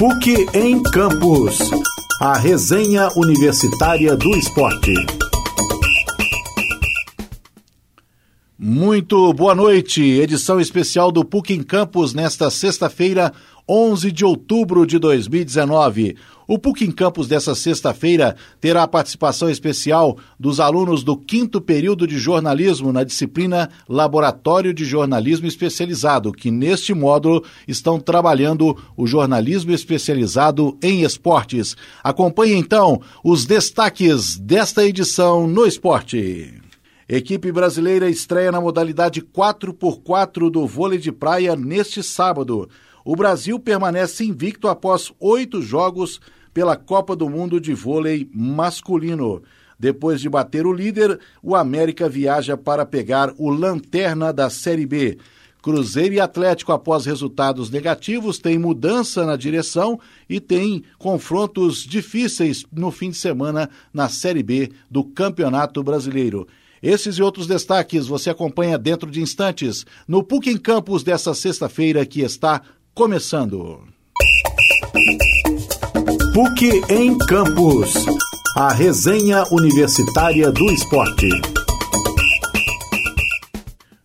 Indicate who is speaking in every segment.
Speaker 1: PUC em Campos. A resenha universitária do esporte.
Speaker 2: Muito boa noite. Edição especial do PUC em Campos nesta sexta-feira, 11 de outubro de 2019. O PUC em Campos dessa sexta-feira terá a participação especial dos alunos do quinto período de jornalismo na disciplina Laboratório de Jornalismo Especializado, que neste módulo estão trabalhando o jornalismo especializado em esportes. Acompanhe então os destaques desta edição no esporte. Equipe brasileira estreia na modalidade 4x4 do vôlei de praia neste sábado. O Brasil permanece invicto após oito jogos pela Copa do Mundo de Vôlei Masculino. Depois de bater o líder, o América viaja para pegar o lanterna da Série B. Cruzeiro e Atlético, após resultados negativos, têm mudança na direção e têm confrontos difíceis no fim de semana na Série B do Campeonato Brasileiro. Esses e outros destaques você acompanha dentro de instantes no PUC em Campos dessa sexta-feira que está começando.
Speaker 1: PUC em Campos. A resenha universitária do esporte.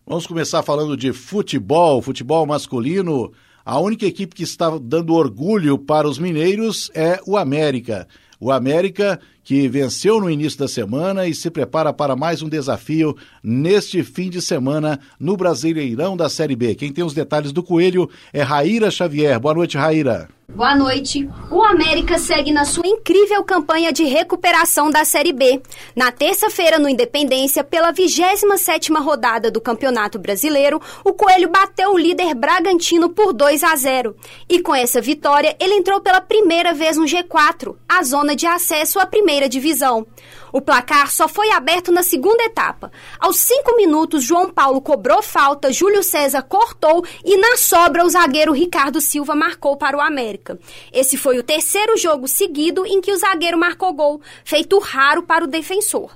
Speaker 2: Vamos começar falando de futebol, futebol masculino. A única equipe que está dando orgulho para os mineiros é o América. O América que venceu no início da semana e se prepara para mais um desafio neste fim de semana no Brasileirão da Série B. Quem tem os detalhes do Coelho é Raíra Xavier. Boa noite, Raíra.
Speaker 3: Boa noite. O América segue na sua incrível campanha de recuperação da Série B. Na terça-feira, no Independência, pela 27ª rodada do Campeonato Brasileiro, o Coelho bateu o líder Bragantino por 2 a 0. E com essa vitória, ele entrou pela primeira vez no G4, a zona de acesso à primeira divisão. O placar só foi aberto na segunda etapa. Aos cinco minutos, João Paulo cobrou falta, Júlio César cortou e na sobra o zagueiro Ricardo Silva marcou para o América. Esse foi o terceiro jogo seguido em que o zagueiro marcou gol, feito raro para o defensor.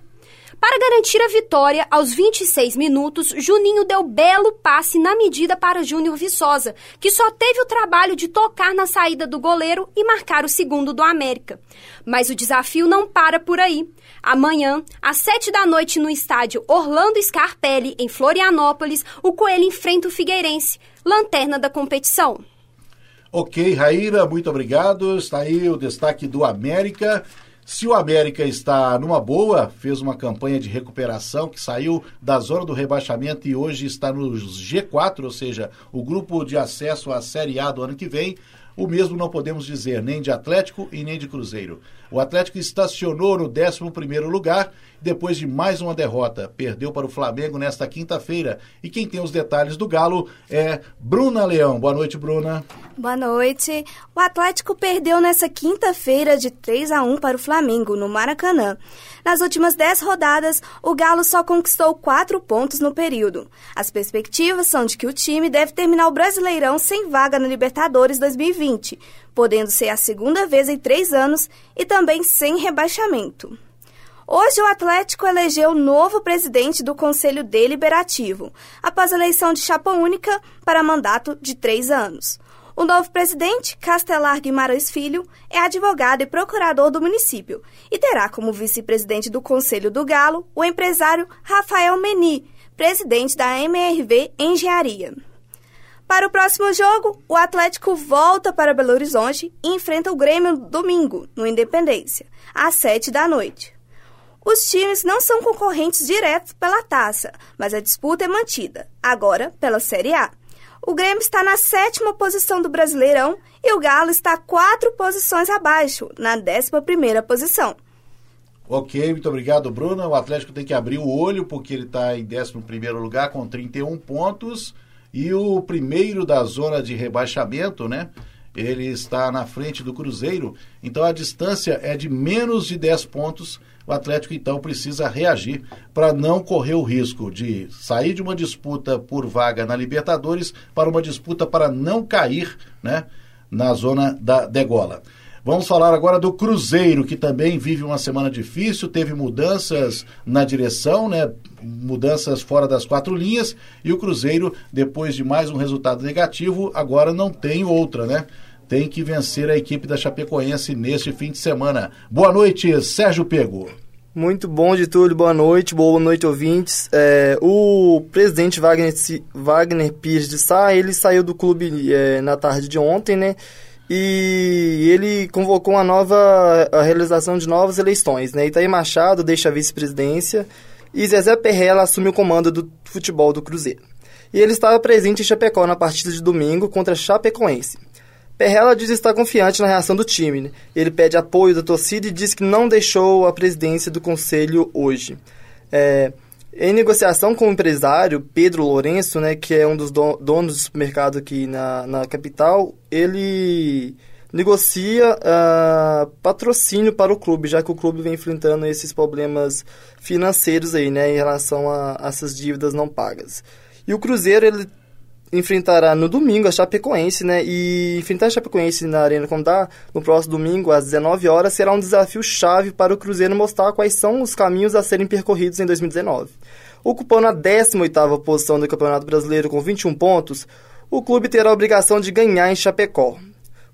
Speaker 3: Para garantir a vitória, aos 26 minutos, Juninho deu belo passe na medida para Júnior Viçosa, que só teve o trabalho de tocar na saída do goleiro e marcar o segundo do América. Mas o desafio não para por aí. Amanhã, às sete da noite, no estádio Orlando Scarpelli, em Florianópolis, o Coelho enfrenta o Figueirense, lanterna da competição.
Speaker 2: Ok, Raíra, muito obrigado. Está aí o destaque do América. Se o América está numa boa, fez uma campanha de recuperação que saiu da zona do rebaixamento e hoje está no G4, ou seja, o grupo de acesso à Série A do ano que vem, o mesmo não podemos dizer nem de Atlético e nem de Cruzeiro. O Atlético estacionou no 11º lugar depois de mais uma derrota. Perdeu para o Flamengo nesta quinta-feira. E quem tem os detalhes do Galo é Bruna Leão. Boa noite, Bruna.
Speaker 4: Boa noite. O Atlético perdeu nessa quinta-feira de 3 a 1 para o Flamengo, no Maracanã. Nas últimas 10 rodadas, o Galo só conquistou 4 pontos no período. As perspectivas são de que o time deve terminar o Brasileirão sem vaga na Libertadores 2020, podendo ser a segunda vez em três anos e também sem rebaixamento. Hoje, o Atlético elegeu o novo presidente do Conselho Deliberativo, após a eleição de chapa única para mandato de três anos. O novo presidente, Castelar Guimarães Filho, é advogado e procurador do município e terá como vice-presidente do Conselho do Galo o empresário Rafael Meni, presidente da MRV Engenharia. Para o próximo jogo, o Atlético volta para Belo Horizonte e enfrenta o Grêmio domingo, no Independência, às sete da noite. Os times não são concorrentes diretos pela taça, mas a disputa é mantida, agora pela Série A. O Grêmio está na sétima posição do Brasileirão e o Galo está quatro posições abaixo, na décima primeira posição.
Speaker 2: Ok, muito obrigado, Bruna. O Atlético tem que abrir o olho porque ele está em 11 primeiro lugar com 31 pontos e o primeiro da zona de rebaixamento, né? Ele está na frente do Cruzeiro, então a distância é de menos de 10 pontos. O Atlético então precisa reagir para não correr o risco de sair de uma disputa por vaga na Libertadores para uma disputa para não cair, né, na zona da degola. Vamos falar agora do Cruzeiro, que também vive uma semana difícil, teve mudanças na direção, né? Mudanças fora das quatro linhas, e o Cruzeiro, depois de mais um resultado negativo, agora não tem outra, né? tem que vencer a equipe da Chapecoense neste fim de semana. Boa noite, Sérgio Pego.
Speaker 5: Muito bom de tudo, boa noite, boa noite ouvintes. É, o presidente Wagner, Wagner Pires de Sá, ele saiu do clube é, na tarde de ontem, né? E ele convocou uma nova a realização de novas eleições, né? Itaí Machado deixa a vice-presidência e Zezé Perrella assume o comando do futebol do Cruzeiro. E ele estava presente em Chapecó na partida de domingo contra Chapecoense. Perrella diz estar confiante na reação do time. Né? Ele pede apoio da torcida e diz que não deixou a presidência do conselho hoje. É, em negociação com o empresário Pedro Lourenço, né, que é um dos donos do supermercado aqui na, na capital, ele negocia uh, patrocínio para o clube, já que o clube vem enfrentando esses problemas financeiros aí, né, em relação a, a essas dívidas não pagas. E o Cruzeiro, ele enfrentará no domingo a Chapecoense, né? E enfrentar a Chapecoense na Arena Condá no próximo domingo, às 19 horas, será um desafio chave para o Cruzeiro mostrar quais são os caminhos a serem percorridos em 2019. Ocupando a 18ª posição do Campeonato Brasileiro com 21 pontos, o clube terá a obrigação de ganhar em Chapecó.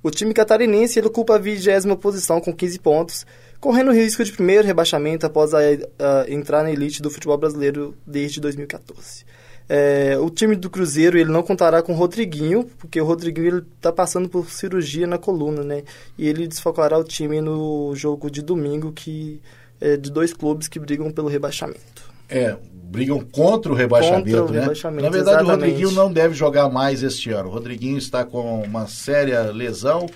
Speaker 5: O time catarinense ocupa a 20 posição com 15 pontos, correndo o risco de primeiro rebaixamento após a, a, entrar na elite do futebol brasileiro desde 2014. É, o time do Cruzeiro ele não contará com o Rodriguinho, porque o Rodriguinho está passando por cirurgia na coluna, né? E ele desfocará o time no jogo de domingo que é de dois clubes que brigam pelo rebaixamento.
Speaker 2: É, brigam contra o rebaixamento, contra o né? Rebaixamento, Na verdade, exatamente. o Rodriguinho não deve jogar mais este ano. O Rodriguinho está com uma séria lesão,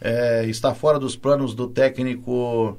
Speaker 2: é, está fora dos planos do técnico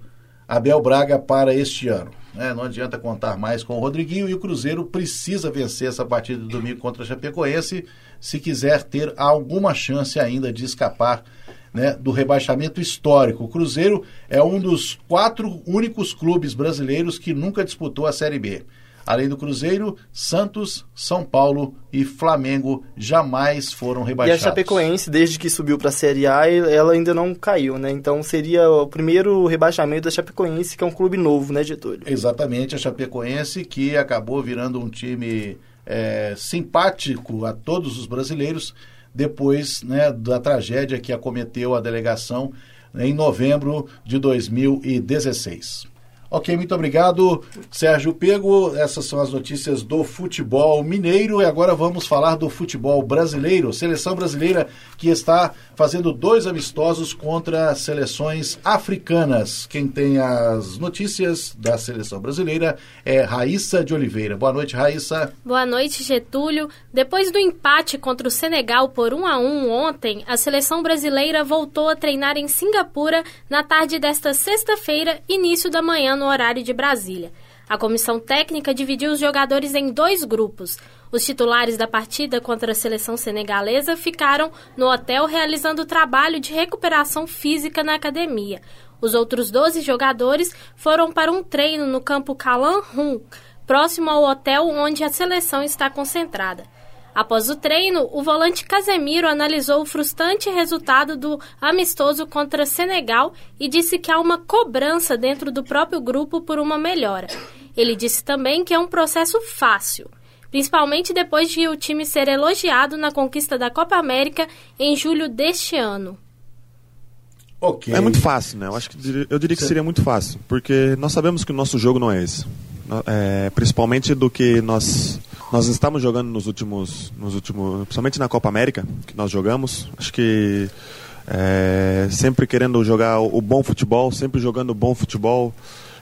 Speaker 2: Abel Braga para este ano. Né? Não adianta contar mais com o Rodriguinho e o Cruzeiro precisa vencer essa partida de domingo contra a Chapecoense se quiser ter alguma chance ainda de escapar né, do rebaixamento histórico. O Cruzeiro é um dos quatro únicos clubes brasileiros que nunca disputou a Série B. Além do Cruzeiro, Santos, São Paulo e Flamengo jamais foram rebaixados.
Speaker 5: E a Chapecoense, desde que subiu para a Série A, ela ainda não caiu, né? Então seria o primeiro rebaixamento da Chapecoense, que é um clube novo, né, Getúlio?
Speaker 2: Exatamente, a Chapecoense que acabou virando um time é, simpático a todos os brasileiros depois né, da tragédia que acometeu a delegação em novembro de 2016. Ok, muito obrigado, Sérgio Pego. Essas são as notícias do futebol mineiro e agora vamos falar do futebol brasileiro. Seleção brasileira que está fazendo dois amistosos contra seleções africanas. Quem tem as notícias da seleção brasileira é Raíssa de Oliveira. Boa noite, Raíssa.
Speaker 6: Boa noite, Getúlio. Depois do empate contra o Senegal por 1 a 1 ontem, a seleção brasileira voltou a treinar em Singapura na tarde desta sexta-feira, início da manhã no horário de Brasília. A comissão técnica dividiu os jogadores em dois grupos. Os titulares da partida contra a seleção senegalesa ficaram no hotel realizando trabalho de recuperação física na academia. Os outros 12 jogadores foram para um treino no campo Calan Rum, próximo ao hotel onde a seleção está concentrada. Após o treino, o volante Casemiro analisou o frustrante resultado do amistoso contra Senegal e disse que há uma cobrança dentro do próprio grupo por uma melhora. Ele disse também que é um processo fácil, principalmente depois de o time ser elogiado na conquista da Copa América em julho deste ano.
Speaker 7: Okay. É muito fácil, né? Eu acho que eu diria que seria muito fácil, porque nós sabemos que o nosso jogo não é esse. É, principalmente do que nós nós estamos jogando nos últimos, nos últimos, principalmente na Copa América, que nós jogamos. Acho que é, sempre querendo jogar o bom futebol, sempre jogando bom futebol.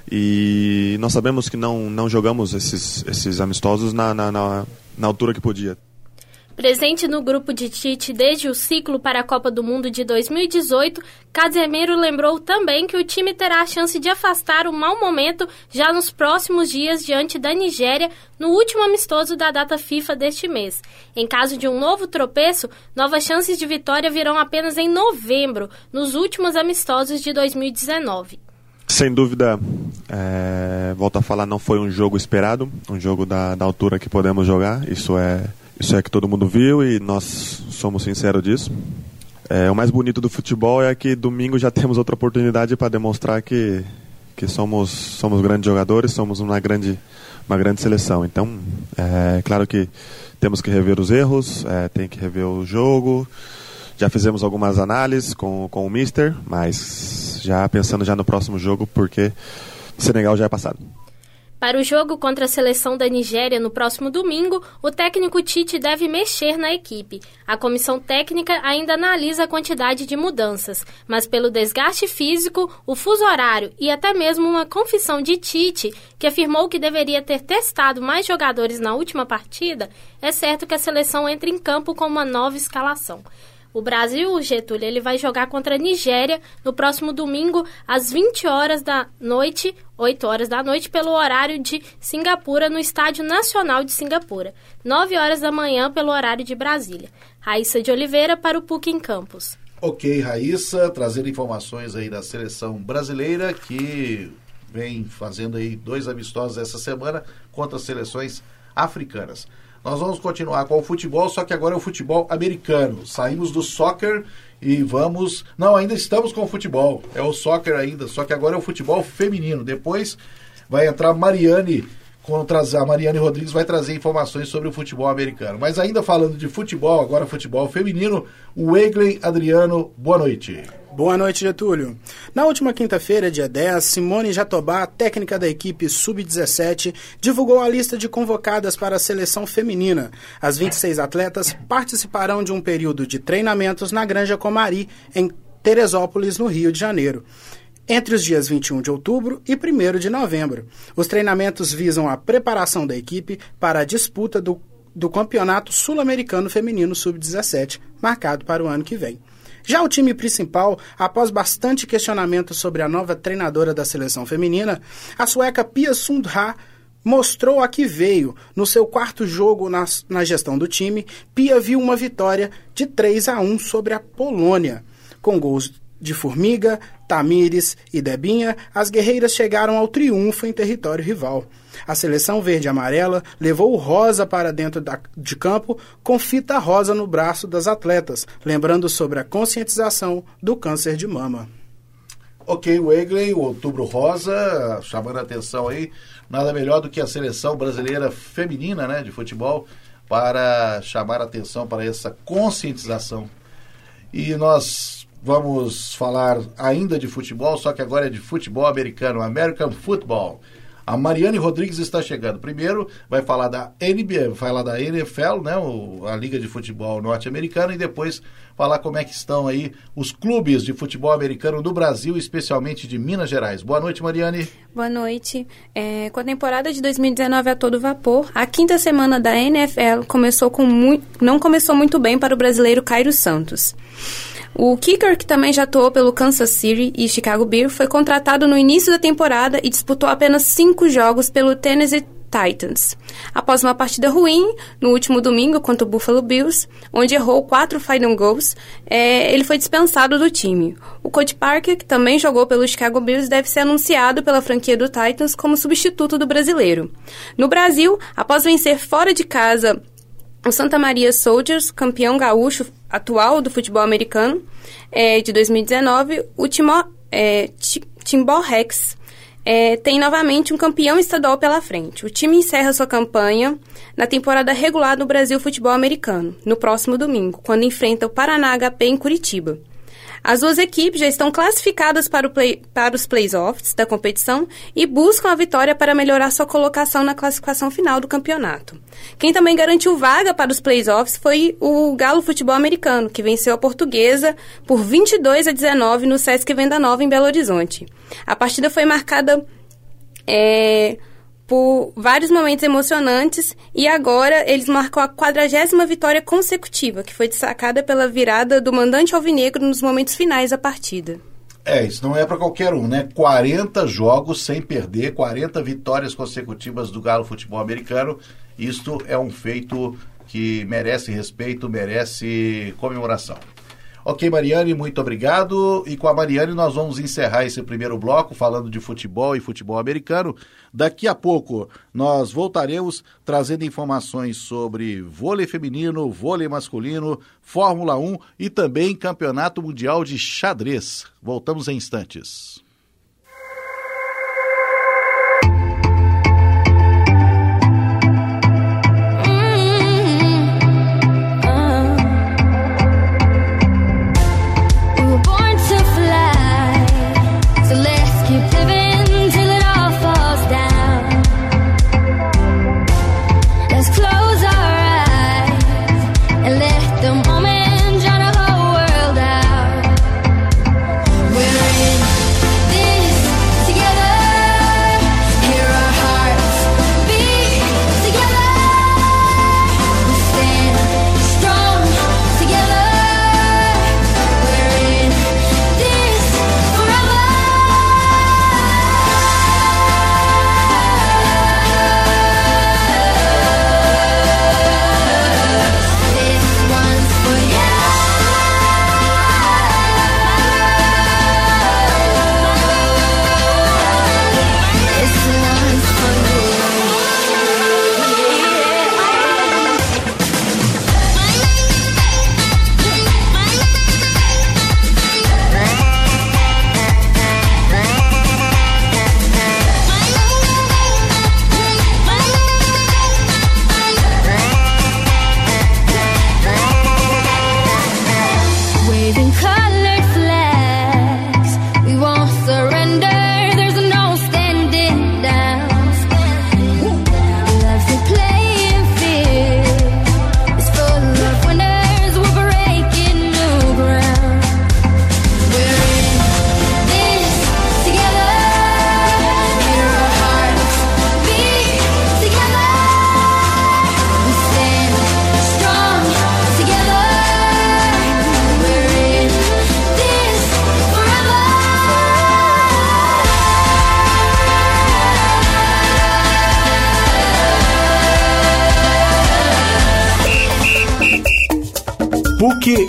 Speaker 7: E nós sabemos que não, não jogamos esses, esses amistosos na, na, na, na altura que podia.
Speaker 6: Presente no grupo de Tite desde o ciclo para a Copa do Mundo de 2018, Casemiro lembrou também que o time terá a chance de afastar o mau momento já nos próximos dias diante da Nigéria, no último amistoso da data FIFA deste mês. Em caso de um novo tropeço, novas chances de vitória virão apenas em novembro, nos últimos amistosos de 2019.
Speaker 7: Sem dúvida, é, volto a falar, não foi um jogo esperado, um jogo da, da altura que podemos jogar, isso é isso é que todo mundo viu e nós somos sinceros disso. É, o mais bonito do futebol é que domingo já temos outra oportunidade para demonstrar que, que somos, somos grandes jogadores, somos uma grande, uma grande seleção. Então, é claro que temos que rever os erros, é, tem que rever o jogo Já fizemos algumas análises com, com o Mister, mas já pensando já no próximo jogo, porque Senegal já é passado.
Speaker 6: Para o jogo contra a seleção da Nigéria no próximo domingo, o técnico Tite deve mexer na equipe. A comissão técnica ainda analisa a quantidade de mudanças, mas pelo desgaste físico, o fuso horário e até mesmo uma confissão de Tite, que afirmou que deveria ter testado mais jogadores na última partida, é certo que a seleção entra em campo com uma nova escalação. O Brasil, Getúlio, ele vai jogar contra a Nigéria no próximo domingo às 20 horas da noite, 8 horas da noite, pelo horário de Singapura, no Estádio Nacional de Singapura. 9 horas da manhã, pelo horário de Brasília. Raíssa de Oliveira para o PUC em Campos.
Speaker 2: Ok, Raíssa, trazendo informações aí da seleção brasileira que vem fazendo aí dois amistosos essa semana contra as seleções africanas. Nós vamos continuar com o futebol, só que agora é o futebol americano. Saímos do soccer e vamos. Não, ainda estamos com o futebol. É o soccer ainda, só que agora é o futebol feminino. Depois vai entrar Mariane. A Mariane Rodrigues vai trazer informações sobre o futebol americano. Mas ainda falando de futebol, agora futebol feminino, o Wegley Adriano, boa noite.
Speaker 8: Boa noite, Getúlio. Na última quinta-feira, dia 10, Simone Jatobá, técnica da equipe Sub-17, divulgou a lista de convocadas para a seleção feminina. As 26 atletas participarão de um período de treinamentos na Granja Comari, em Teresópolis, no Rio de Janeiro entre os dias 21 de outubro e 1 de novembro. Os treinamentos visam a preparação da equipe para a disputa do, do Campeonato Sul-Americano Feminino Sub-17, marcado para o ano que vem. Já o time principal, após bastante questionamento sobre a nova treinadora da seleção feminina, a sueca Pia Sundha mostrou a que veio. No seu quarto jogo na, na gestão do time, Pia viu uma vitória de 3 a 1 sobre a Polônia, com gols de Formiga, Tamires e Debinha, as guerreiras chegaram ao triunfo em território rival. A seleção verde-amarela levou o rosa para dentro da, de campo com fita rosa no braço das atletas, lembrando sobre a conscientização do câncer de mama.
Speaker 2: Ok, Wegley, o Outubro Rosa, chamando a atenção aí, nada melhor do que a seleção brasileira feminina né, de futebol para chamar a atenção para essa conscientização. E nós vamos falar ainda de futebol, só que agora é de futebol americano, American Football. A Mariane Rodrigues está chegando. Primeiro vai falar da NBA, vai falar da NFL, né, a Liga de Futebol Norte-Americana, e depois falar como é que estão aí os clubes de futebol americano do Brasil, especialmente de Minas Gerais. Boa noite, Mariane.
Speaker 9: Boa noite. É, com a temporada de 2019 a todo vapor, a quinta semana da NFL começou com muito, não começou muito bem para o brasileiro Cairo Santos. O kicker, que também já atuou pelo Kansas City e Chicago Bears, foi contratado no início da temporada e disputou apenas cinco jogos pelo Tennessee Titans. Após uma partida ruim, no último domingo contra o Buffalo Bills, onde errou quatro final goals, é, ele foi dispensado do time. O Coach Parker, que também jogou pelo Chicago Bears, deve ser anunciado pela franquia do Titans como substituto do brasileiro. No Brasil, após vencer fora de casa o Santa Maria Soldiers, campeão gaúcho atual do futebol americano é, de 2019, o Timor, é, Rex é, tem novamente um campeão estadual pela frente. O time encerra sua campanha na temporada regular do Brasil Futebol Americano, no próximo domingo, quando enfrenta o Paraná HP em Curitiba. As duas equipes já estão classificadas para, play, para os playoffs da competição e buscam a vitória para melhorar sua colocação na classificação final do campeonato. Quem também garantiu vaga para os playoffs foi o Galo Futebol Americano, que venceu a Portuguesa por 22 a 19 no Sesc Venda Nova em Belo Horizonte. A partida foi marcada é, por vários momentos emocionantes e agora eles marcam a quadragésima vitória consecutiva, que foi destacada pela virada do mandante alvinegro nos momentos finais da partida.
Speaker 2: É, isso não é para qualquer um, né? 40 jogos sem perder, 40 vitórias consecutivas do Galo Futebol Americano. Isto é um feito que merece respeito, merece comemoração. Ok, Mariane, muito obrigado. E com a Mariane nós vamos encerrar esse primeiro bloco falando de futebol e futebol americano. Daqui a pouco nós voltaremos trazendo informações sobre vôlei feminino, vôlei masculino, Fórmula 1 e também Campeonato Mundial de Xadrez. Voltamos em instantes.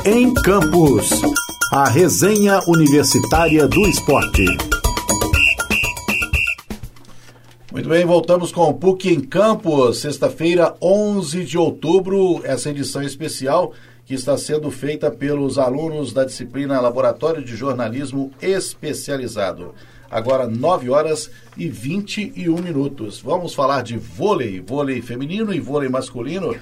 Speaker 1: Em Campos. A resenha universitária do esporte.
Speaker 2: Muito bem, voltamos com o PUC em Campos, sexta-feira, 11 de outubro, essa edição especial que está sendo feita pelos alunos da disciplina Laboratório de Jornalismo Especializado. Agora 9 horas e 21 minutos. Vamos falar de vôlei, vôlei feminino e vôlei masculino.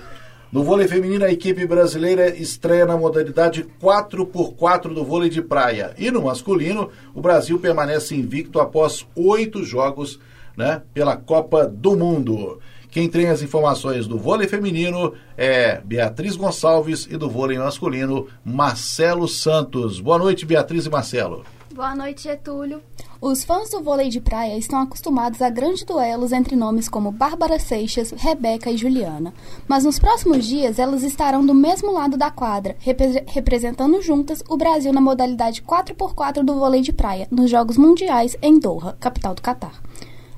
Speaker 2: No vôlei feminino, a equipe brasileira estreia na modalidade 4x4 do vôlei de praia. E no masculino, o Brasil permanece invicto após oito jogos né, pela Copa do Mundo. Quem tem as informações do vôlei feminino é Beatriz Gonçalves e do vôlei masculino, Marcelo Santos. Boa noite, Beatriz e Marcelo.
Speaker 10: Boa noite, Getúlio.
Speaker 11: Os fãs do vôlei de praia estão acostumados a grandes duelos entre nomes como Bárbara Seixas, Rebeca e Juliana. Mas nos próximos dias elas estarão do mesmo lado da quadra, repre representando juntas o Brasil na modalidade 4x4 do vôlei de praia, nos Jogos Mundiais em Doha, capital do Catar.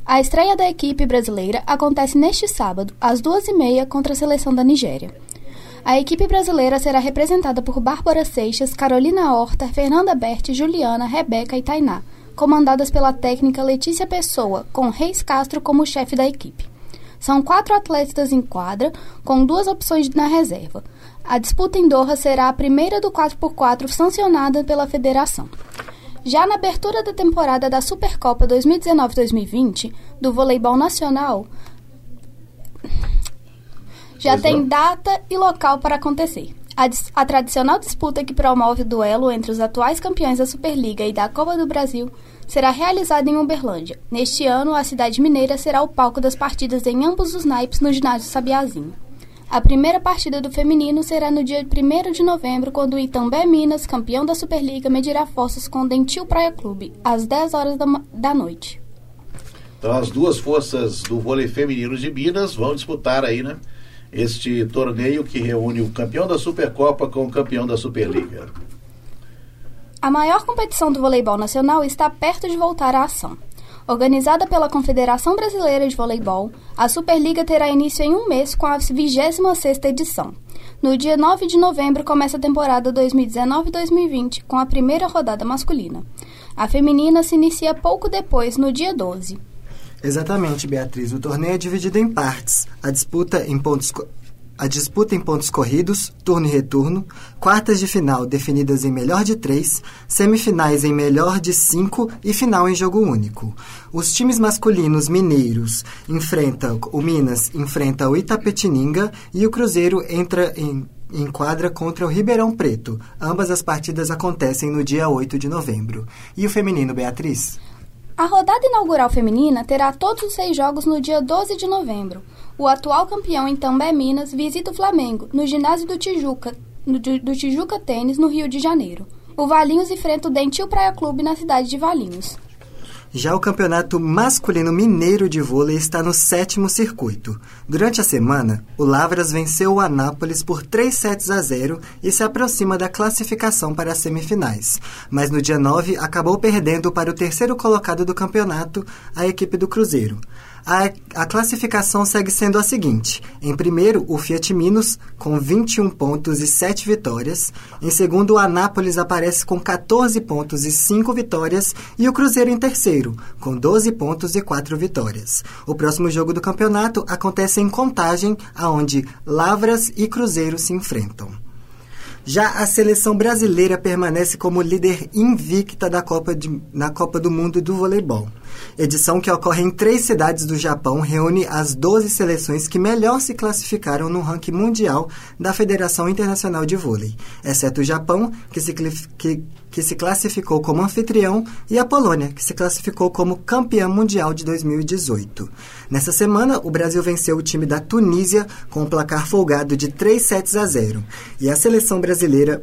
Speaker 11: A estreia da equipe brasileira acontece neste sábado, às duas e meia, contra a seleção da Nigéria. A equipe brasileira será representada por Bárbara Seixas, Carolina Horta, Fernanda Berti, Juliana, Rebeca e Tainá, comandadas pela técnica Letícia Pessoa, com Reis Castro como chefe da equipe. São quatro atletas em quadra, com duas opções na reserva. A disputa em Doha será a primeira do 4x4 sancionada pela federação. Já na abertura da temporada da Supercopa 2019-2020 do voleibol nacional, já tem data e local para acontecer. A, a, tradicional disputa que promove o duelo entre os atuais campeões da Superliga e da Copa do Brasil será realizada em Uberlândia. Neste ano, a cidade mineira será o palco das partidas em ambos os naipes no ginásio Sabiazinho. A primeira partida do feminino será no dia 1 de novembro, quando o Itambé Minas, campeão da Superliga, medirá forças com o Dentil Praia Clube, às 10 horas da, da noite.
Speaker 2: Então, as duas forças do vôlei feminino de Minas vão disputar aí, né? Este torneio que reúne o campeão da Supercopa com o campeão da Superliga.
Speaker 11: A maior competição do voleibol nacional está perto de voltar à ação. Organizada pela Confederação Brasileira de Voleibol, a Superliga terá início em um mês com a 26ª edição. No dia 9 de novembro começa a temporada 2019-2020 com a primeira rodada masculina. A feminina se inicia pouco depois, no dia 12.
Speaker 12: Exatamente, Beatriz. O torneio é dividido em partes. A disputa em pontos a disputa em pontos corridos, turno e retorno, quartas de final definidas em melhor de três, semifinais em melhor de cinco e final em jogo único. Os times masculinos mineiros enfrentam o Minas enfrenta o Itapetininga e o Cruzeiro entra em em quadra contra o Ribeirão Preto. Ambas as partidas acontecem no dia 8 de novembro. E o feminino, Beatriz?
Speaker 11: A rodada inaugural feminina terá todos os seis jogos no dia 12 de novembro. O atual campeão em També, Minas, visita o Flamengo, no ginásio do Tijuca, no, do Tijuca Tênis, no Rio de Janeiro. O Valinhos enfrenta o Dentil Praia Clube na cidade de Valinhos.
Speaker 12: Já o campeonato masculino mineiro de vôlei está no sétimo circuito. Durante a semana, o Lavras venceu o Anápolis por 3 sets a 0 e se aproxima da classificação para as semifinais. Mas no dia 9 acabou perdendo para o terceiro colocado do campeonato, a equipe do Cruzeiro. A, a classificação segue sendo a seguinte: em primeiro, o Fiat Minos, com 21 pontos e 7 vitórias. Em segundo, o Anápolis aparece com 14 pontos e 5 vitórias. E o Cruzeiro em terceiro, com 12 pontos e 4 vitórias. O próximo jogo do campeonato acontece em Contagem, aonde Lavras e Cruzeiro se enfrentam. Já a seleção brasileira permanece como líder invicta da Copa de, na Copa do Mundo do Voleibol. Edição que ocorre em três cidades do Japão reúne as 12 seleções que melhor se classificaram no ranking mundial da Federação Internacional de Vôlei, exceto o Japão, que se, que, que se classificou como anfitrião, e a Polônia, que se classificou como campeã mundial de 2018. Nessa semana, o Brasil venceu o time da Tunísia com um placar folgado de 3 sets a 0. E a seleção brasileira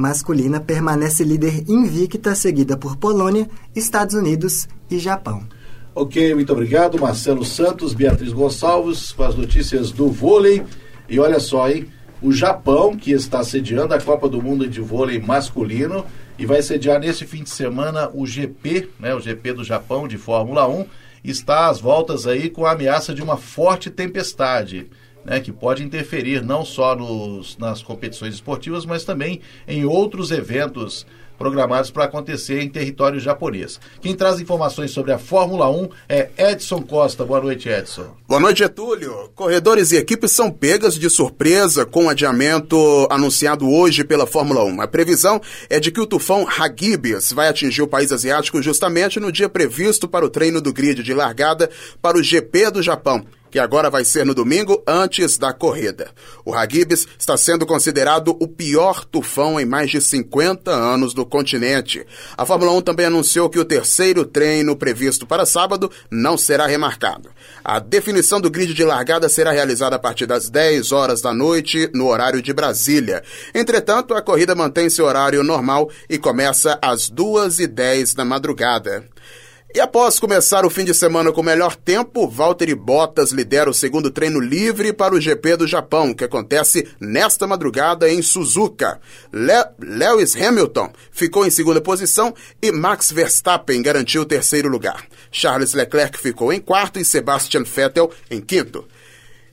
Speaker 12: masculina permanece líder invicta, seguida por Polônia, Estados Unidos e Japão.
Speaker 2: Ok, muito obrigado, Marcelo Santos, Beatriz Gonçalves, com as notícias do vôlei. E olha só, hein? O Japão, que está sediando a Copa do Mundo de Vôlei Masculino e vai sediar nesse fim de semana o GP, né, o GP do Japão de Fórmula 1, está às voltas aí com a ameaça de uma forte tempestade. Né, que pode interferir não só nos, nas competições esportivas, mas também em outros eventos programados para acontecer em território japonês. Quem traz informações sobre a Fórmula 1 é Edson Costa. Boa noite, Edson.
Speaker 10: Boa noite, Getúlio. Corredores e equipes são pegas de surpresa com o adiamento anunciado hoje pela Fórmula 1. A previsão é de que o tufão Hagibis vai atingir o país asiático justamente no dia previsto para o treino do grid de largada para o GP do Japão que agora vai ser no domingo antes da corrida. O Hagibis está sendo considerado o pior tufão em mais de 50 anos do continente. A Fórmula 1 também anunciou que o terceiro treino previsto para sábado não será remarcado. A definição do grid de largada será realizada a partir das 10 horas da noite, no horário de Brasília. Entretanto, a corrida mantém seu horário normal e começa às 2h10 da madrugada. E após começar o fim de semana com o melhor tempo, Valtteri Bottas lidera o segundo treino livre para o GP do Japão, que acontece nesta madrugada em Suzuka. Le Lewis Hamilton ficou em segunda posição e Max Verstappen garantiu o terceiro lugar. Charles Leclerc ficou em quarto e Sebastian Vettel em quinto.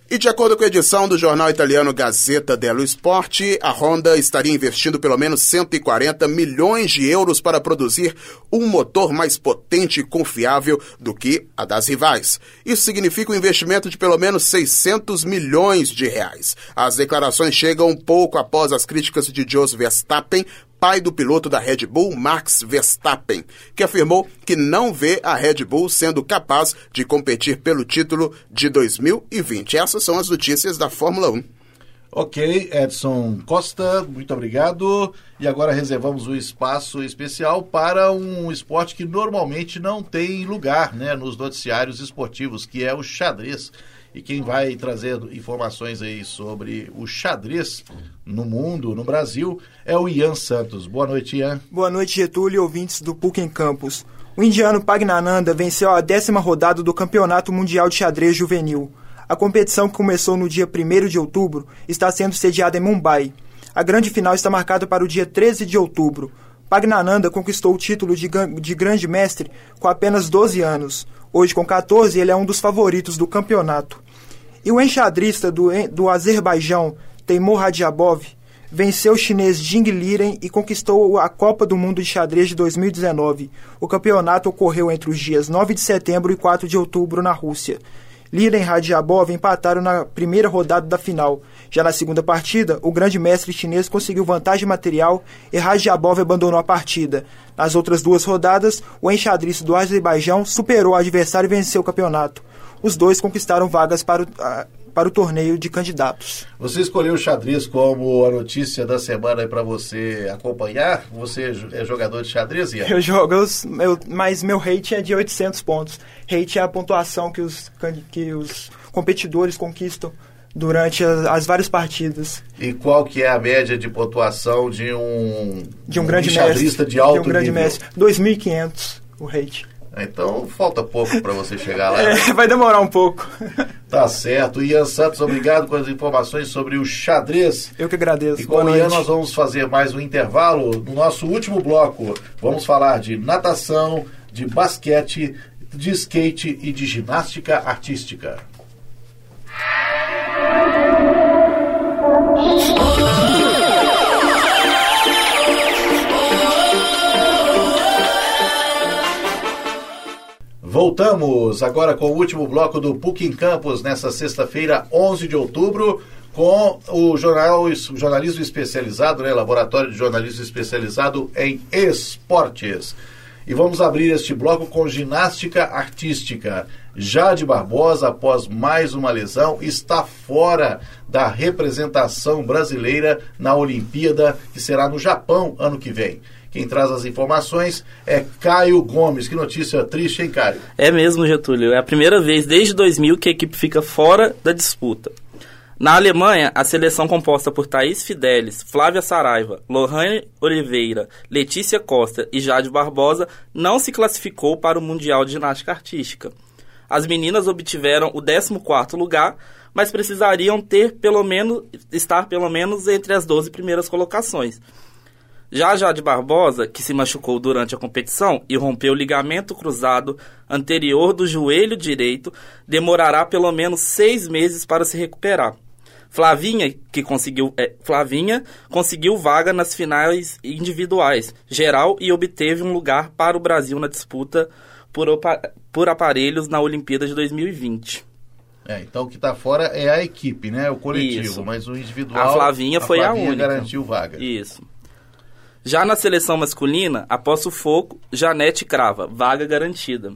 Speaker 10: E de acordo com a edição do jornal italiano Gazeta dello Sport, a Honda estaria investindo pelo menos 140 milhões de euros para produzir um motor mais potente e confiável do que a das rivais. Isso significa um investimento de pelo menos 600 milhões de reais. As declarações chegam um pouco após as críticas de Jos Verstappen pai do piloto da Red Bull, Max Verstappen, que afirmou que não vê a Red Bull sendo capaz de competir pelo título de 2020. Essas são as notícias da Fórmula 1.
Speaker 2: Ok, Edson Costa, muito obrigado. E agora reservamos o espaço especial para um esporte que normalmente não tem lugar né, nos noticiários esportivos, que é o xadrez. E quem vai trazer informações aí sobre o xadrez no mundo, no Brasil, é o Ian Santos. Boa noite, Ian.
Speaker 13: Boa noite, Getúlio e ouvintes do PUC em Campus. O indiano Pagnananda venceu a décima rodada do Campeonato Mundial de Xadrez Juvenil. A competição, que começou no dia 1 de outubro, está sendo sediada em Mumbai. A grande final está marcada para o dia 13 de outubro. Pagnananda conquistou o título de, de grande mestre com apenas 12 anos. Hoje, com 14, ele é um dos favoritos do campeonato. E o enxadrista do, do Azerbaijão, Teimur Radjabov, venceu o chinês Jing Liren e conquistou a Copa do Mundo de Xadrez de 2019. O campeonato ocorreu entre os dias 9 de setembro e 4 de outubro na Rússia. Liren e Radjabov empataram na primeira rodada da final. Já na segunda partida, o grande mestre chinês conseguiu vantagem material e Radjabov abandonou a partida. Nas outras duas rodadas, o enxadrista do Azerbaijão superou o adversário e venceu o campeonato os dois conquistaram vagas para o, para o torneio de candidatos.
Speaker 2: Você escolheu o xadrez como a notícia da semana para você acompanhar? Você é jogador de xadrez, Ian?
Speaker 13: Eu jogo, eu, mas meu rate é de 800 pontos. Rate é a pontuação que os, que os competidores conquistam durante as, as, várias partidas.
Speaker 2: E qual que é a média de pontuação de um
Speaker 13: de um, um grande mestre
Speaker 2: de alto
Speaker 13: de um grande
Speaker 2: nível?
Speaker 13: mestre? 2.500 o rate.
Speaker 2: Então falta pouco para você chegar lá.
Speaker 13: É, vai demorar um pouco.
Speaker 2: Tá certo. Ian Santos, obrigado com as informações sobre o xadrez.
Speaker 13: Eu que agradeço.
Speaker 2: E com o Ian nós vamos fazer mais um intervalo. No nosso último bloco, vamos falar de natação, de basquete, de skate e de ginástica artística. Voltamos agora com o último bloco do PUC em Campos, nessa sexta-feira, 11 de outubro, com o jornal, o jornalismo especializado, né, Laboratório de Jornalismo Especializado em Esportes. E vamos abrir este bloco com ginástica artística. Jade Barbosa, após mais uma lesão, está fora da representação brasileira na Olimpíada, que será no Japão ano que vem. Quem traz as informações é Caio Gomes. Que notícia triste, hein, Caio?
Speaker 14: É mesmo, Getúlio. É a primeira vez desde 2000 que a equipe fica fora da disputa. Na Alemanha, a seleção composta por Thaís Fidelis, Flávia Saraiva, Lohane Oliveira, Letícia Costa e Jade Barbosa não se classificou para o Mundial de Ginástica Artística. As meninas obtiveram o 14º lugar, mas precisariam ter pelo menos estar pelo menos entre as 12 primeiras colocações. Já Jade Barbosa, que se machucou durante a competição e rompeu o ligamento cruzado anterior do joelho direito, demorará pelo menos seis meses para se recuperar. Flavinha, que conseguiu, é, Flavinha conseguiu vaga nas finais individuais geral e obteve um lugar para o Brasil na disputa por, por aparelhos na Olimpíada de 2020.
Speaker 2: É, então o que está fora é a equipe, né? O coletivo, Isso. mas o individual.
Speaker 14: A Flavinha
Speaker 2: a
Speaker 14: foi
Speaker 2: Flavinha
Speaker 14: a única.
Speaker 2: garantiu vaga.
Speaker 14: Isso. Já na seleção masculina, após o foco, Janete crava, vaga garantida.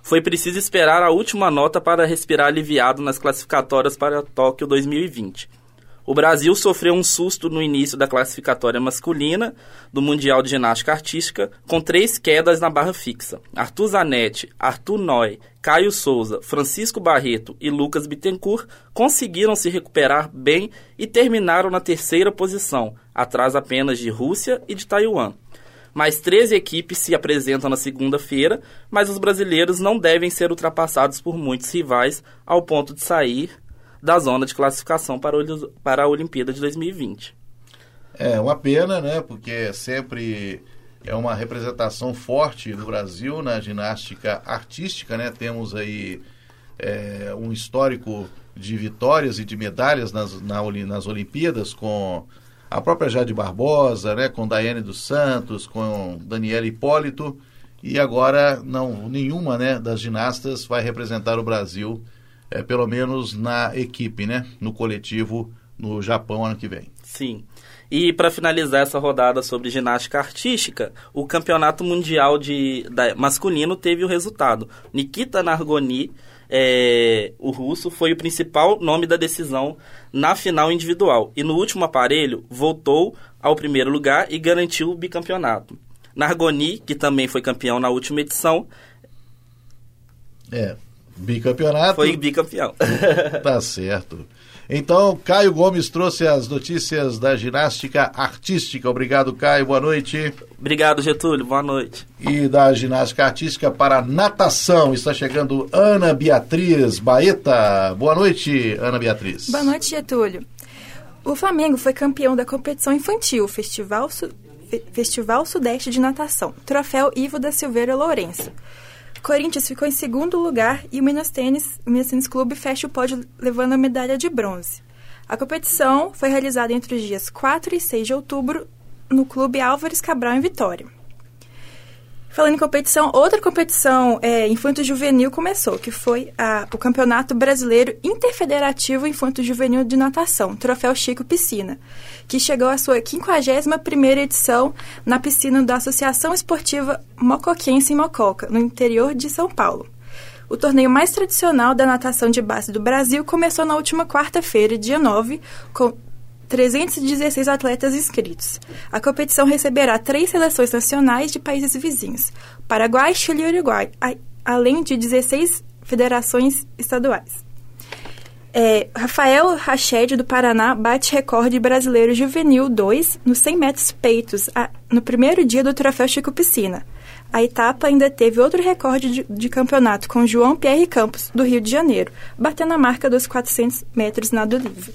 Speaker 14: Foi preciso esperar a última nota para respirar aliviado nas classificatórias para Tóquio 2020. O Brasil sofreu um susto no início da classificatória masculina do Mundial de Ginástica Artística, com três quedas na barra fixa. Arthur Zanetti, Arthur Noy, Caio Souza, Francisco Barreto e Lucas Bittencourt conseguiram se recuperar bem e terminaram na terceira posição, atrás apenas de Rússia e de Taiwan. Mais 13 equipes se apresentam na segunda-feira, mas os brasileiros não devem ser ultrapassados por muitos rivais ao ponto de sair da zona de classificação para, a Olimpíada de 2020.
Speaker 2: É uma pena, né? Porque sempre é uma representação forte do Brasil na ginástica artística, né? Temos aí é, um histórico de vitórias e de medalhas nas, na, nas Olimpíadas com a própria Jade Barbosa, né? Com Daiane dos Santos, com Daniela Hipólito e agora não nenhuma, né? Das ginastas vai representar o Brasil é, pelo menos na equipe, né? No coletivo no Japão ano que vem.
Speaker 14: Sim. E para finalizar essa rodada sobre ginástica artística, o campeonato mundial de da, masculino teve o resultado. Nikita Nargoni, é, o russo, foi o principal nome da decisão na final individual. E no último aparelho, voltou ao primeiro lugar e garantiu o bicampeonato. Nargoni, que também foi campeão na última edição.
Speaker 2: É, Bicampeonato.
Speaker 14: Foi bicampeão.
Speaker 2: tá certo. Então, Caio Gomes trouxe as notícias da ginástica artística. Obrigado, Caio. Boa noite.
Speaker 14: Obrigado, Getúlio. Boa noite.
Speaker 2: E da ginástica artística para natação está chegando Ana Beatriz Baeta. Boa noite, Ana Beatriz.
Speaker 15: Boa noite, Getúlio. O Flamengo foi campeão da competição infantil Festival, Su... Festival Sudeste de Natação, Troféu Ivo da Silveira Lourenço. Corinthians ficou em segundo lugar e o Minas Tênis, o Minas Tênis Clube fecha o pódio levando a medalha de bronze. A competição foi realizada entre os dias 4 e 6 de outubro no Clube Álvares Cabral em Vitória. Falando em competição, outra competição é, infanto-juvenil começou, que foi a, o Campeonato Brasileiro Interfederativo Infanto-Juvenil de Natação, Troféu Chico Piscina, que chegou à sua 51ª edição na piscina da Associação Esportiva Mocoquense em Mococa, no interior de São Paulo. O torneio mais tradicional da natação de base do Brasil começou na última quarta-feira, dia 9, com 316 atletas inscritos. A competição receberá três seleções nacionais de países vizinhos: Paraguai, Chile e Uruguai, além de 16 federações estaduais. É, Rafael Rached, do Paraná, bate recorde brasileiro juvenil 2 nos 100 metros peitos a, no primeiro dia do Troféu Chico Piscina. A etapa ainda teve outro recorde de, de, campeonato com João Pierre Campos, do Rio de Janeiro, batendo a marca dos 400 metros nado livre.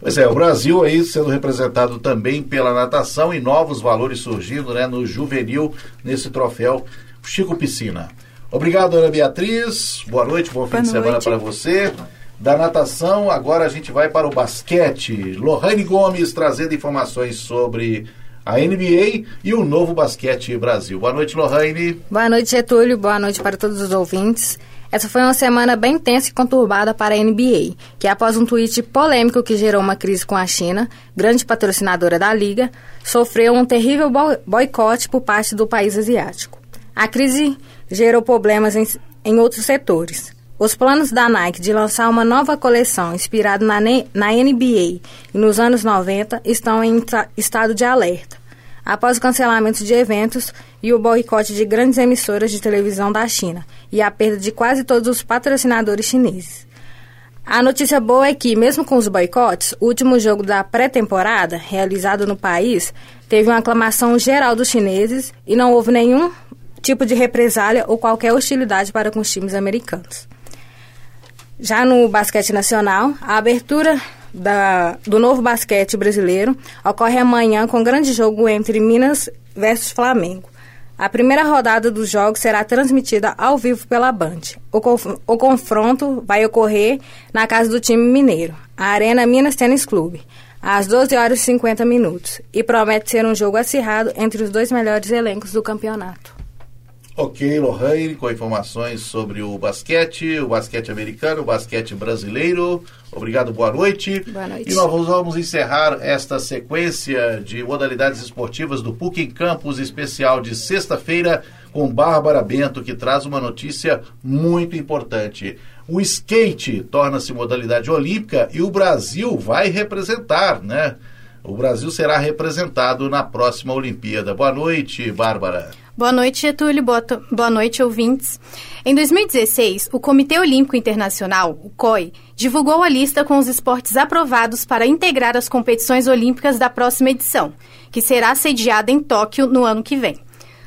Speaker 2: Pois é, o Brasil aí sendo representado também pela natação e novos valores surgindo né, no juvenil, nesse troféu Chico Piscina. Obrigado, Ana Beatriz. Boa noite, bom fim Boa de noite. semana para você. Da natação, agora a gente vai para o basquete. Lohane Gomes trazendo informações sobre a NBA e o novo basquete Brasil. Boa noite, Lohane.
Speaker 16: Boa noite, Getúlio. Boa noite para todos os ouvintes. Essa foi uma semana bem tensa e conturbada para a NBA, que após um tweet polêmico que gerou uma crise com a China, grande patrocinadora da liga, sofreu um terrível boicote por parte do país asiático. A crise gerou problemas em, em outros setores. Os planos da Nike de lançar uma nova coleção inspirada na, na NBA nos anos 90 estão em estado de alerta após o cancelamento de eventos e o boicote de grandes emissoras de televisão da China e a perda de quase todos os patrocinadores chineses. A notícia boa é que, mesmo com os boicotes, o último jogo da pré-temporada, realizado no país, teve uma aclamação geral dos chineses e não houve nenhum tipo de represália ou qualquer hostilidade para com os times americanos. Já no basquete nacional, a abertura da, do novo basquete brasileiro ocorre amanhã com grande jogo entre Minas versus Flamengo. A primeira rodada dos jogos será transmitida ao vivo pela Band. O, conf o confronto vai ocorrer na casa do time mineiro, a Arena Minas Tênis Clube, às 12 horas e 50 minutos, e promete ser um jogo acirrado entre os dois melhores elencos do campeonato.
Speaker 2: Ok, Lohane, com informações sobre o basquete, o basquete americano, o basquete brasileiro. Obrigado, boa noite.
Speaker 16: Boa noite.
Speaker 2: E nós vamos encerrar esta sequência de modalidades esportivas do PUC em Campus especial de sexta-feira com Bárbara Bento, que traz uma notícia muito importante. O skate torna-se modalidade olímpica e o Brasil vai representar, né? O Brasil será representado na próxima Olimpíada. Boa noite, Bárbara.
Speaker 17: Boa noite, Getúlio. Boa, boa noite, ouvintes. Em 2016, o Comitê Olímpico Internacional, o COI, divulgou a lista com os esportes aprovados para integrar as competições olímpicas da próxima edição, que será sediada em Tóquio no ano que vem.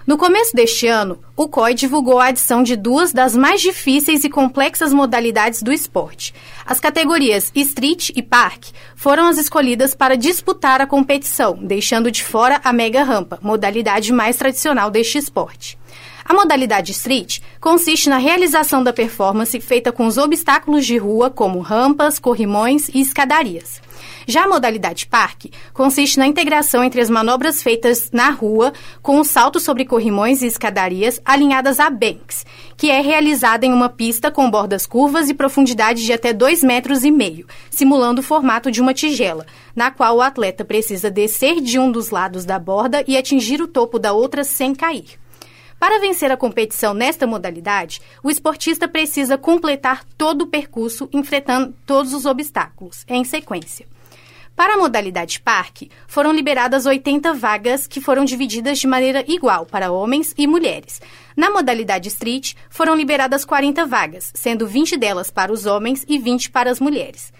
Speaker 17: No começo deste ano, o COI divulgou a adição de duas das mais difíceis e complexas modalidades do esporte. As categorias Street e Park foram as escolhidas para disputar a competição, deixando de fora a mega rampa, modalidade mais tradicional deste esporte. A modalidade Street consiste na realização da performance feita com os obstáculos de rua, como rampas, corrimões e escadarias. Já a modalidade parque consiste na integração entre as manobras feitas na rua com o salto sobre corrimões e escadarias alinhadas a banks, que é realizada em uma pista com bordas curvas e profundidade de até 2,5 metros e meio, simulando o formato de uma tigela, na qual o atleta precisa descer de um dos lados da borda e atingir o topo da outra sem cair. Para vencer a competição nesta modalidade, o esportista precisa completar todo o percurso enfrentando todos os obstáculos, em sequência. Para a modalidade parque, foram liberadas 80 vagas que foram divididas de maneira igual para homens e mulheres. Na modalidade street, foram liberadas 40 vagas, sendo 20 delas para os homens e 20 para as mulheres.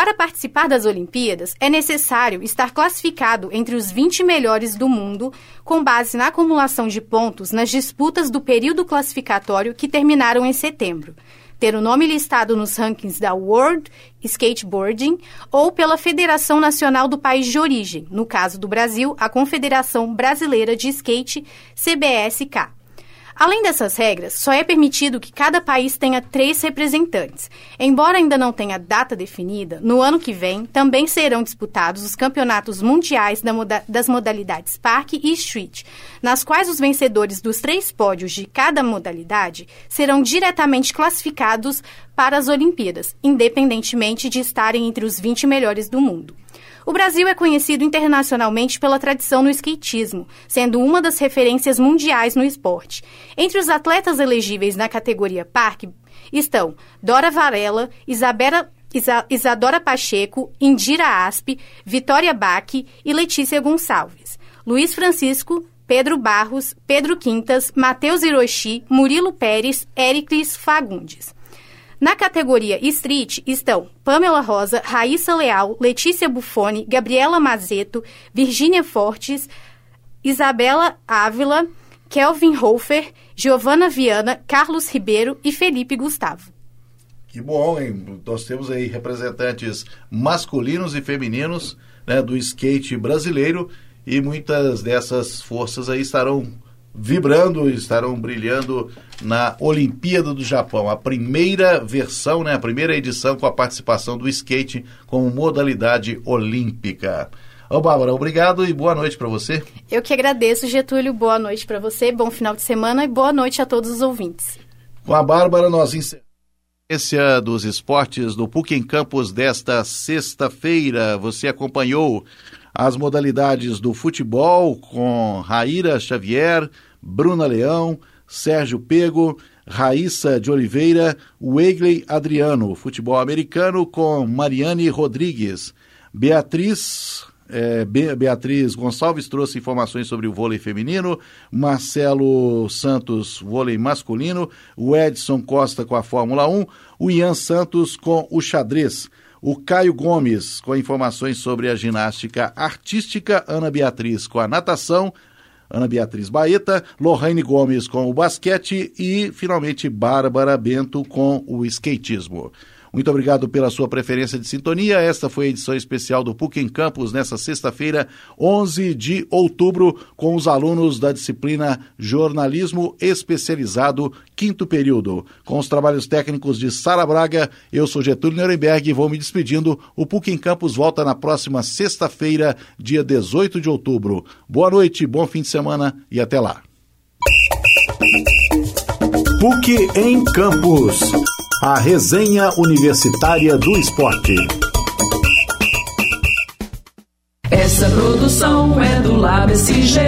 Speaker 17: Para participar das Olimpíadas, é necessário estar classificado entre os 20 melhores do mundo, com base na acumulação de pontos nas disputas do período classificatório que terminaram em setembro ter o nome listado nos rankings da World Skateboarding ou pela Federação Nacional do país de origem, no caso do Brasil, a Confederação Brasileira de Skate, CBSK. Além dessas regras, só é permitido que cada país tenha três representantes. Embora ainda não tenha data definida, no ano que vem também serão disputados os campeonatos mundiais das modalidades Park e Street, nas quais os vencedores dos três pódios de cada modalidade serão diretamente classificados para as Olimpíadas, independentemente de estarem entre os 20 melhores do mundo. O Brasil é conhecido internacionalmente pela tradição no skatismo, sendo uma das referências mundiais no esporte. Entre os atletas elegíveis na categoria parque estão Dora Varela, Isabela Isa Isadora Pacheco, Indira Aspe, Vitória Baque e Letícia Gonçalves. Luiz Francisco, Pedro Barros, Pedro Quintas, Matheus Hiroshi, Murilo Pérez, Éricles Fagundes. Na categoria Street estão Pamela Rosa, Raíssa Leal, Letícia Buffoni, Gabriela Mazeto, Virgínia Fortes, Isabela Ávila, Kelvin Hofer, Giovana Viana, Carlos Ribeiro e Felipe Gustavo.
Speaker 2: Que bom, hein? Nós temos aí representantes masculinos e femininos né, do skate brasileiro e muitas dessas forças aí estarão vibrando, estarão brilhando na Olimpíada do Japão, a primeira versão, né, a primeira edição com a participação do skate como modalidade olímpica. Ô, Bárbara, obrigado e boa noite para você.
Speaker 17: Eu que agradeço, Getúlio. Boa noite para você, bom final de semana e boa noite a todos os ouvintes.
Speaker 2: Com a Bárbara, nós encerramos dos esportes do PUC em Campos desta sexta-feira. Você acompanhou as modalidades do futebol com Raíra Xavier, Bruna Leão, Sérgio Pego, Raíssa de Oliveira, Wegley Adriano, futebol americano com Mariane Rodrigues, Beatriz é, Beatriz Gonçalves trouxe informações sobre o vôlei feminino, Marcelo Santos, vôlei masculino, o Edson Costa com a Fórmula 1, o Ian Santos com o xadrez. O Caio Gomes, com informações sobre a ginástica artística, Ana Beatriz com a natação, Ana Beatriz Baeta, Lorraine Gomes com o basquete e, finalmente, Bárbara Bento com o skatismo. Muito obrigado pela sua preferência de sintonia. Esta foi a edição especial do PUC em Campus nesta sexta-feira, 11 de outubro, com os alunos da disciplina Jornalismo Especializado, quinto período. Com os trabalhos técnicos de Sara Braga, eu sou Getúlio Nuremberg e vou me despedindo. O PUC em Campus volta na próxima sexta-feira, dia 18 de outubro. Boa noite, bom fim de semana e até lá.
Speaker 1: PUC em Campus a resenha universitária do esporte.
Speaker 18: Essa produção é do LabSG,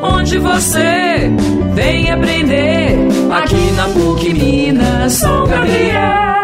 Speaker 18: onde você vem aprender aqui na PUC Minas São Gabriel.